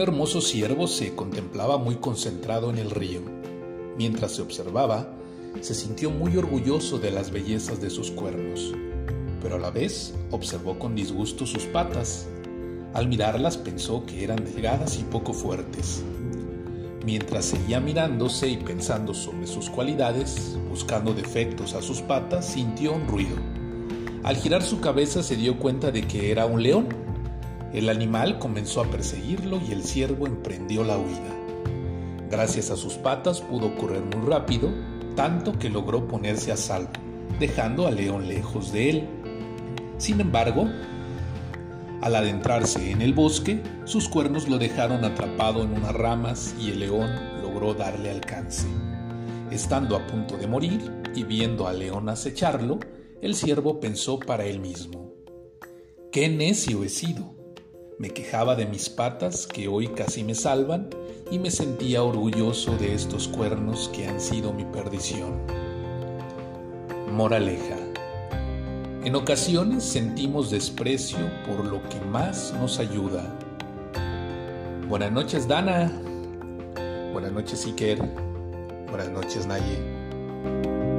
Hermoso ciervo se contemplaba muy concentrado en el río. Mientras se observaba, se sintió muy orgulloso de las bellezas de sus cuernos, pero a la vez observó con disgusto sus patas. Al mirarlas pensó que eran delgadas y poco fuertes. Mientras seguía mirándose y pensando sobre sus cualidades, buscando defectos a sus patas, sintió un ruido. Al girar su cabeza se dio cuenta de que era un león. El animal comenzó a perseguirlo y el ciervo emprendió la huida. Gracias a sus patas pudo correr muy rápido, tanto que logró ponerse a salvo, dejando al león lejos de él. Sin embargo, al adentrarse en el bosque, sus cuernos lo dejaron atrapado en unas ramas y el león logró darle alcance. Estando a punto de morir y viendo al león acecharlo, el ciervo pensó para él mismo, ¡Qué necio he sido! Me quejaba de mis patas que hoy casi me salvan y me sentía orgulloso de estos cuernos que han sido mi perdición. Moraleja. En ocasiones sentimos desprecio por lo que más nos ayuda. Buenas noches, Dana. Buenas noches, Iker. Buenas noches, Naye.